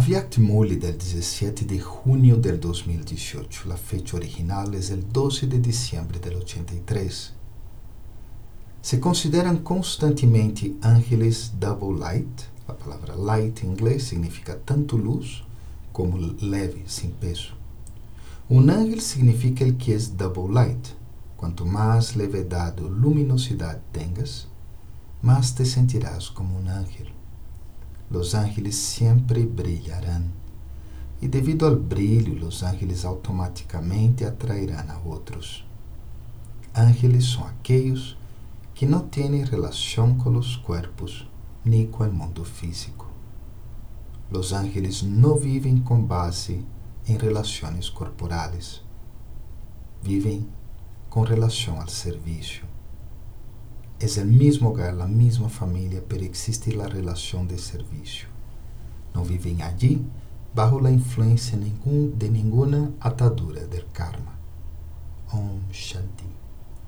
Avyakti del 17 de junio del 2018. La fecha original es el 12 de diciembre del 83. Se consideran constantemente ángeles double light. A palavra light em inglês significa tanto luz como leve, sem peso. Um ángel significa el que é double light. Quanto mais levedade ou luminosidade tengas, más te sentirás como um ángel. Los ángeles sempre brilharão. E devido ao brilho, los ángeles automaticamente atrairão a outros. Ángeles são aqueles que não têm relação com os corpos nem com o mundo físico. Los ángeles não vivem com base em relações corporais. Vivem com relação ao serviço. Es el mismo hogar, la misma familia, pero existe la relación de servicio. No viven allí bajo la influencia de ninguna atadura del karma. Om Shanti.